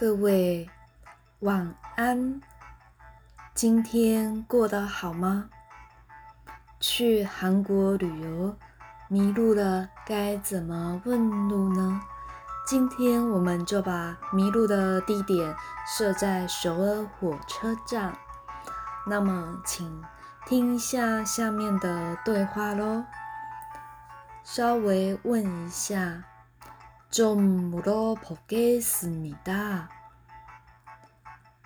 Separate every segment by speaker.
Speaker 1: 各位晚安，今天过得好吗？去韩国旅游迷路了，该怎么问路呢？今天我们就把迷路的地点设在首尔火车站。那么，请听一下下面的对话喽。稍微问一下。좀물어보겠습니 다。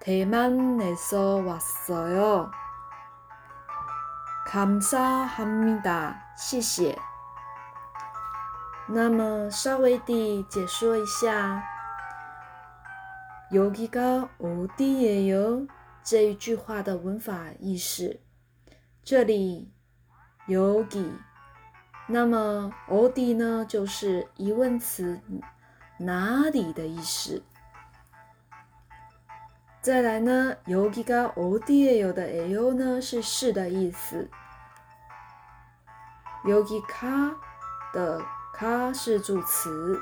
Speaker 1: 대만에서왔어 요。 감사합니 다， 谢谢。那么稍微地解说一下，여기가어디예 요？ 这一句话的文法意思。这里여기那么“어디”呢，就是疑问词“哪里”的意思。 再来呢，여기가어디에요的에요呢是是的意思。여기까的까是助词。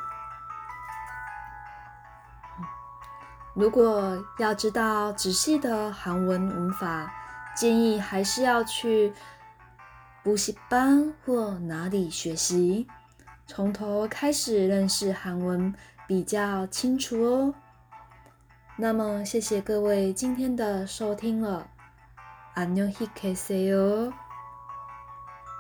Speaker 1: 如果要知道仔细的韩文语法，建议还是要去补习班或哪里学习，从头开始认识韩文比较清楚哦。那么，谢谢各位今天的收听了，안녕히계세 요。